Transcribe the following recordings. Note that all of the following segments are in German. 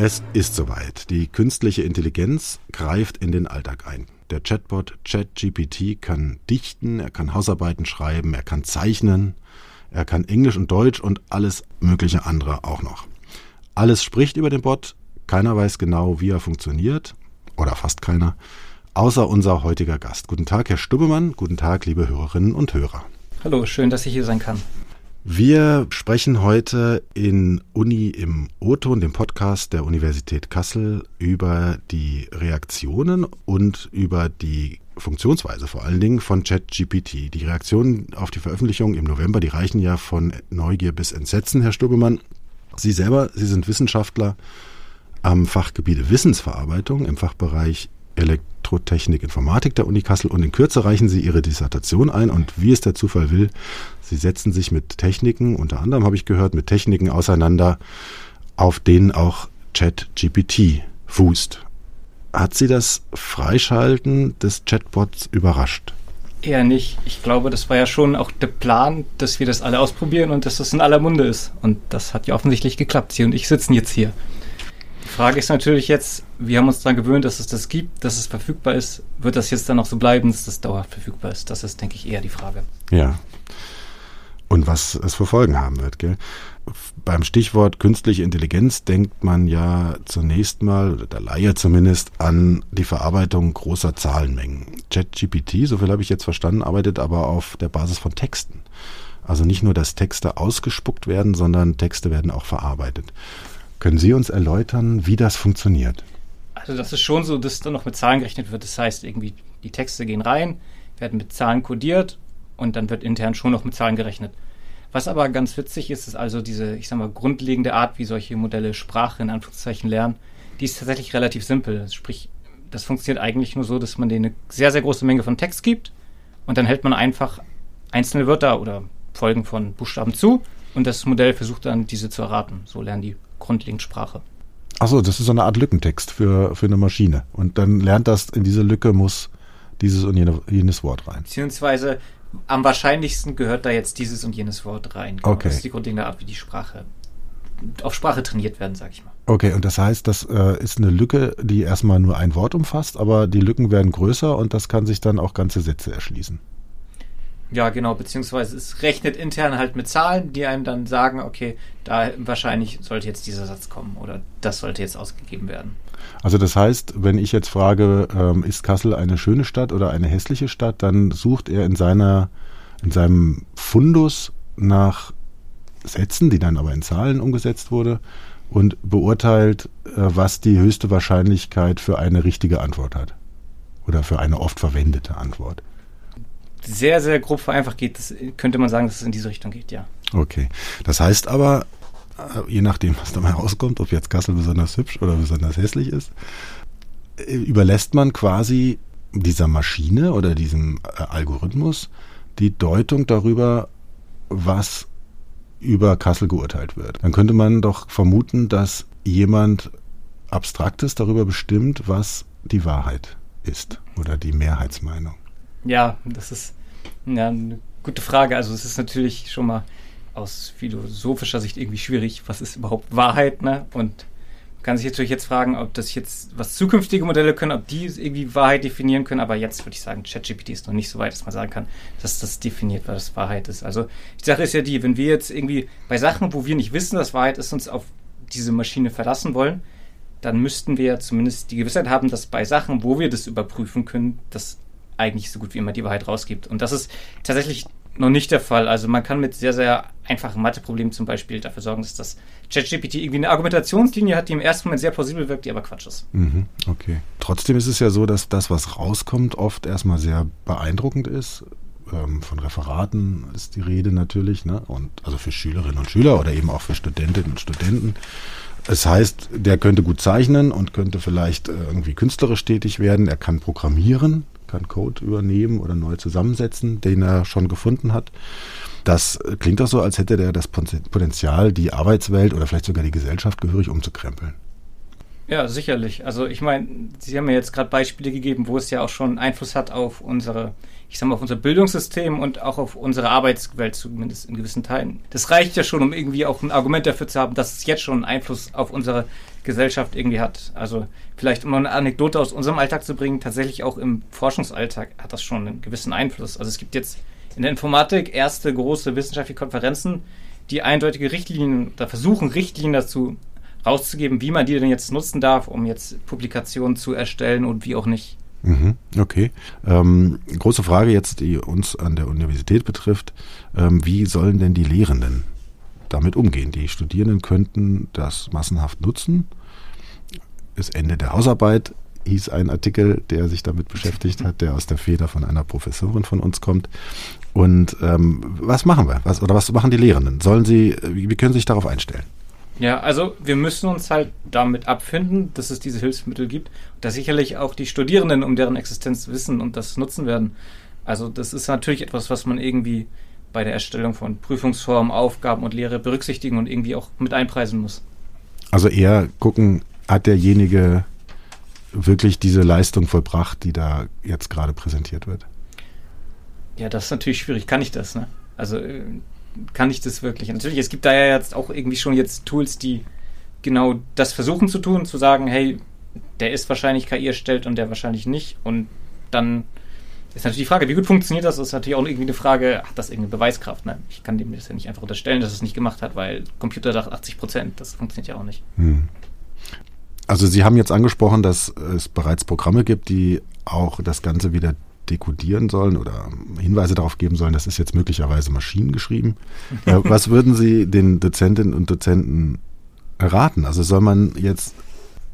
Es ist soweit. Die künstliche Intelligenz greift in den Alltag ein. Der Chatbot ChatGPT kann dichten, er kann Hausarbeiten schreiben, er kann zeichnen, er kann Englisch und Deutsch und alles mögliche andere auch noch. Alles spricht über den Bot, keiner weiß genau, wie er funktioniert, oder fast keiner, außer unser heutiger Gast. Guten Tag, Herr Stubbemann, guten Tag, liebe Hörerinnen und Hörer. Hallo, schön, dass ich hier sein kann. Wir sprechen heute in Uni im O-Ton, dem Podcast der Universität Kassel, über die Reaktionen und über die Funktionsweise vor allen Dingen von ChatGPT. Die Reaktionen auf die Veröffentlichung im November, die reichen ja von Neugier bis Entsetzen, Herr Stubbemann. Sie selber, Sie sind Wissenschaftler am Fachgebiet Wissensverarbeitung im Fachbereich Elektrotechnik, Informatik der Uni Kassel und in Kürze reichen Sie Ihre Dissertation ein und wie es der Zufall will, Sie setzen sich mit Techniken, unter anderem habe ich gehört, mit Techniken auseinander, auf denen auch ChatGPT fußt. Hat Sie das Freischalten des Chatbots überrascht? Eher nicht. Ich glaube, das war ja schon auch der Plan, dass wir das alle ausprobieren und dass das in aller Munde ist. Und das hat ja offensichtlich geklappt. Sie und ich sitzen jetzt hier. Die Frage ist natürlich jetzt, wir haben uns daran gewöhnt, dass es das gibt, dass es verfügbar ist. Wird das jetzt dann auch so bleiben, dass das dauerhaft verfügbar ist? Das ist, denke ich, eher die Frage. Ja. Und was es für Folgen haben wird, gell? Beim Stichwort künstliche Intelligenz denkt man ja zunächst mal, oder der Laie zumindest, an die Verarbeitung großer Zahlenmengen. ChatGPT, so viel habe ich jetzt verstanden, arbeitet aber auf der Basis von Texten. Also nicht nur, dass Texte ausgespuckt werden, sondern Texte werden auch verarbeitet. Können Sie uns erläutern, wie das funktioniert? Also das ist schon so, dass dann noch mit Zahlen gerechnet wird. Das heißt, irgendwie die Texte gehen rein, werden mit Zahlen kodiert und dann wird intern schon noch mit Zahlen gerechnet. Was aber ganz witzig ist, ist also diese, ich sag mal, grundlegende Art, wie solche Modelle Sprache in Anführungszeichen lernen, die ist tatsächlich relativ simpel. Sprich, das funktioniert eigentlich nur so, dass man denen eine sehr, sehr große Menge von Text gibt und dann hält man einfach einzelne Wörter oder Folgen von Buchstaben zu und das Modell versucht dann, diese zu erraten. So lernen die grundlegend Sprache. Achso, das ist so eine Art Lückentext für, für eine Maschine. Und dann lernt das, in diese Lücke muss dieses und jene, jenes Wort rein. Beziehungsweise am wahrscheinlichsten gehört da jetzt dieses und jenes Wort rein. Genau. Okay. Das ist die grundlegende Art, wie die Sprache auf Sprache trainiert werden, sag ich mal. Okay, und das heißt, das äh, ist eine Lücke, die erstmal nur ein Wort umfasst, aber die Lücken werden größer und das kann sich dann auch ganze Sätze erschließen. Ja, genau, beziehungsweise es rechnet intern halt mit Zahlen, die einem dann sagen, okay, da wahrscheinlich sollte jetzt dieser Satz kommen oder das sollte jetzt ausgegeben werden. Also das heißt, wenn ich jetzt frage, ähm, ist Kassel eine schöne Stadt oder eine hässliche Stadt, dann sucht er in seiner, in seinem Fundus nach Sätzen, die dann aber in Zahlen umgesetzt wurde und beurteilt, äh, was die höchste Wahrscheinlichkeit für eine richtige Antwort hat oder für eine oft verwendete Antwort sehr, sehr grob vereinfacht geht, das, könnte man sagen, dass es in diese Richtung geht, ja. Okay. Das heißt aber, äh, je nachdem, was dabei rauskommt, ob jetzt Kassel besonders hübsch oder besonders hässlich ist, äh, überlässt man quasi dieser Maschine oder diesem äh, Algorithmus die Deutung darüber, was über Kassel geurteilt wird. Dann könnte man doch vermuten, dass jemand Abstraktes darüber bestimmt, was die Wahrheit ist oder die Mehrheitsmeinung. Ja, das ist ja, eine gute Frage. Also es ist natürlich schon mal aus philosophischer Sicht irgendwie schwierig, was ist überhaupt Wahrheit, ne? Und man kann sich natürlich jetzt fragen, ob das jetzt, was zukünftige Modelle können, ob die irgendwie Wahrheit definieren können, aber jetzt würde ich sagen, ChatGPT ist noch nicht so weit, dass man sagen kann, dass das definiert, was Wahrheit ist. Also die Sache ist ja die, wenn wir jetzt irgendwie bei Sachen, wo wir nicht wissen, dass Wahrheit ist, uns auf diese Maschine verlassen wollen, dann müssten wir zumindest die Gewissheit haben, dass bei Sachen, wo wir das überprüfen können, das eigentlich so gut wie immer die Wahrheit rausgibt. Und das ist tatsächlich noch nicht der Fall. Also man kann mit sehr, sehr einfachen Matheproblemen zum Beispiel dafür sorgen, dass das ChatGPT irgendwie eine Argumentationslinie hat, die im ersten Moment sehr plausibel wirkt, die aber Quatsch ist. Mhm, okay. Trotzdem ist es ja so, dass das, was rauskommt, oft erstmal sehr beeindruckend ist. Ähm, von Referaten ist die Rede natürlich, ne? Und also für Schülerinnen und Schüler oder eben auch für Studentinnen und Studenten. Es heißt, der könnte gut zeichnen und könnte vielleicht äh, irgendwie künstlerisch tätig werden. Er kann programmieren, kann Code übernehmen oder neu zusammensetzen, den er schon gefunden hat. Das klingt doch so, als hätte der das Potenzial, die Arbeitswelt oder vielleicht sogar die Gesellschaft gehörig umzukrempeln. Ja, sicherlich. Also ich meine, Sie haben mir jetzt gerade Beispiele gegeben, wo es ja auch schon Einfluss hat auf unsere, ich sag mal, auf unser Bildungssystem und auch auf unsere Arbeitswelt, zumindest in gewissen Teilen. Das reicht ja schon, um irgendwie auch ein Argument dafür zu haben, dass es jetzt schon einen Einfluss auf unsere Gesellschaft irgendwie hat. Also vielleicht, um eine Anekdote aus unserem Alltag zu bringen, tatsächlich auch im Forschungsalltag hat das schon einen gewissen Einfluss. Also es gibt jetzt in der Informatik erste große wissenschaftliche Konferenzen, die eindeutige Richtlinien, da versuchen Richtlinien dazu rauszugeben, wie man die denn jetzt nutzen darf, um jetzt Publikationen zu erstellen und wie auch nicht. Mhm, okay. Ähm, große Frage jetzt, die uns an der Universität betrifft. Ähm, wie sollen denn die Lehrenden damit umgehen? Die Studierenden könnten das massenhaft nutzen. Das Ende der Hausarbeit hieß ein Artikel, der sich damit beschäftigt hat, der aus der Feder von einer Professorin von uns kommt. Und ähm, was machen wir? Was, oder was machen die Lehrenden? Sollen sie, wie, wie können sie sich darauf einstellen? Ja, also wir müssen uns halt damit abfinden, dass es diese Hilfsmittel gibt, dass sicherlich auch die Studierenden um deren Existenz wissen und das nutzen werden. Also das ist natürlich etwas, was man irgendwie bei der Erstellung von Prüfungsformen, Aufgaben und Lehre berücksichtigen und irgendwie auch mit einpreisen muss. Also eher gucken, hat derjenige wirklich diese Leistung vollbracht, die da jetzt gerade präsentiert wird? Ja, das ist natürlich schwierig. Kann ich das, ne? Also äh, kann ich das wirklich? Natürlich, es gibt da ja jetzt auch irgendwie schon jetzt Tools, die genau das versuchen zu tun, zu sagen, hey, der ist wahrscheinlich KI erstellt und der wahrscheinlich nicht. Und dann ist natürlich die Frage, wie gut funktioniert das? Das ist natürlich auch irgendwie eine Frage, hat das irgendeine Beweiskraft? Ne? Ich kann dem das ja nicht einfach unterstellen, dass es nicht gemacht hat, weil Computer sagt 80 Prozent. Das funktioniert ja auch nicht. Hm. Also Sie haben jetzt angesprochen, dass es bereits Programme gibt, die auch das Ganze wieder dekodieren sollen oder Hinweise darauf geben sollen, das ist jetzt möglicherweise maschinengeschrieben. äh, was würden Sie den Dozentinnen und Dozenten raten? Also soll man jetzt,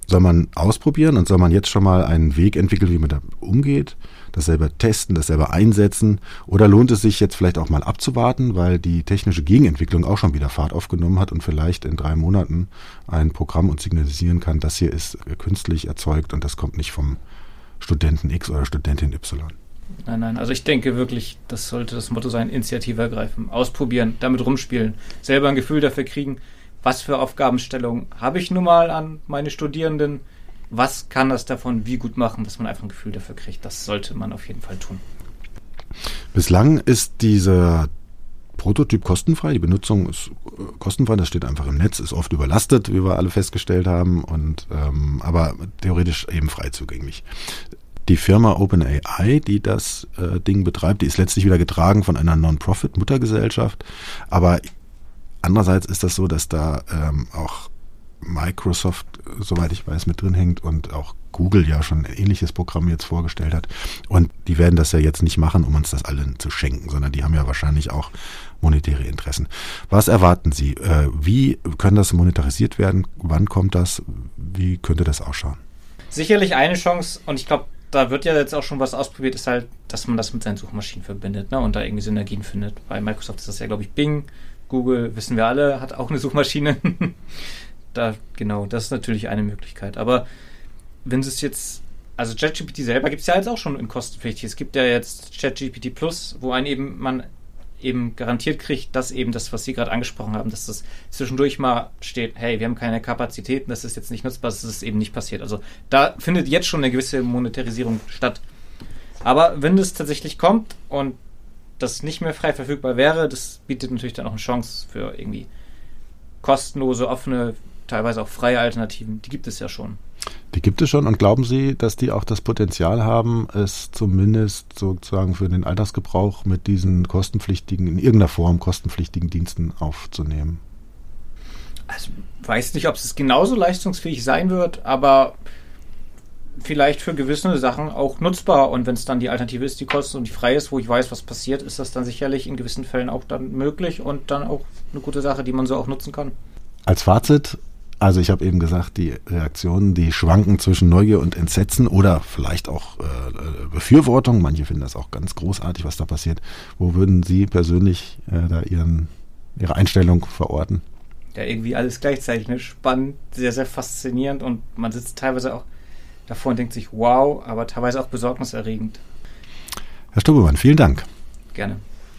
soll man ausprobieren und soll man jetzt schon mal einen Weg entwickeln, wie man da umgeht? Das selber testen, das selber einsetzen? Oder lohnt es sich jetzt vielleicht auch mal abzuwarten, weil die technische Gegenentwicklung auch schon wieder Fahrt aufgenommen hat und vielleicht in drei Monaten ein Programm uns signalisieren kann, das hier ist künstlich erzeugt und das kommt nicht vom Studenten X oder Studentin Y? Nein, nein. Also ich denke wirklich, das sollte das Motto sein, Initiative ergreifen, ausprobieren, damit rumspielen, selber ein Gefühl dafür kriegen, was für Aufgabenstellungen habe ich nun mal an meine Studierenden, was kann das davon wie gut machen, dass man einfach ein Gefühl dafür kriegt. Das sollte man auf jeden Fall tun. Bislang ist dieser Prototyp kostenfrei, die Benutzung ist äh, kostenfrei, das steht einfach im Netz, ist oft überlastet, wie wir alle festgestellt haben, und ähm, aber theoretisch eben frei zugänglich. Die Firma OpenAI, die das äh, Ding betreibt, die ist letztlich wieder getragen von einer Non-Profit-Muttergesellschaft. Aber andererseits ist das so, dass da ähm, auch Microsoft, soweit ich weiß, mit drin hängt und auch Google ja schon ein ähnliches Programm jetzt vorgestellt hat. Und die werden das ja jetzt nicht machen, um uns das allen zu schenken, sondern die haben ja wahrscheinlich auch monetäre Interessen. Was erwarten Sie? Äh, wie können das monetarisiert werden? Wann kommt das? Wie könnte das ausschauen? Sicherlich eine Chance und ich glaube, da wird ja jetzt auch schon was ausprobiert, ist halt, dass man das mit seinen Suchmaschinen verbindet ne, und da irgendwie Synergien findet. Bei Microsoft ist das ja, glaube ich, Bing. Google, wissen wir alle, hat auch eine Suchmaschine. da, genau, das ist natürlich eine Möglichkeit. Aber wenn es jetzt, also ChatGPT selber gibt es ja jetzt auch schon in kostenpflichtig. Es gibt ja jetzt ChatGPT Plus, wo ein eben man eben garantiert kriegt, dass eben das, was Sie gerade angesprochen haben, dass das zwischendurch mal steht, hey, wir haben keine Kapazitäten, das ist jetzt nicht nutzbar, das ist eben nicht passiert. Also da findet jetzt schon eine gewisse Monetarisierung statt. Aber wenn das tatsächlich kommt und das nicht mehr frei verfügbar wäre, das bietet natürlich dann auch eine Chance für irgendwie kostenlose, offene, teilweise auch freie Alternativen. Die gibt es ja schon. Die gibt es schon und glauben Sie, dass die auch das Potenzial haben, es zumindest sozusagen für den Alltagsgebrauch mit diesen kostenpflichtigen, in irgendeiner Form kostenpflichtigen Diensten aufzunehmen? Also weiß nicht, ob es genauso leistungsfähig sein wird, aber vielleicht für gewisse Sachen auch nutzbar. Und wenn es dann die Alternative ist, die kostenlos und die frei ist, wo ich weiß, was passiert, ist das dann sicherlich in gewissen Fällen auch dann möglich und dann auch eine gute Sache, die man so auch nutzen kann. Als Fazit, also ich habe eben gesagt, die Reaktionen, die schwanken zwischen Neugier und Entsetzen oder vielleicht auch äh, Befürwortung. Manche finden das auch ganz großartig, was da passiert. Wo würden Sie persönlich äh, da Ihren, Ihre Einstellung verorten? Ja, irgendwie alles gleichzeitig. Ne? Spannend, sehr, sehr faszinierend und man sitzt teilweise auch davor und denkt sich, wow, aber teilweise auch besorgniserregend. Herr Stubbemann, vielen Dank. Gerne.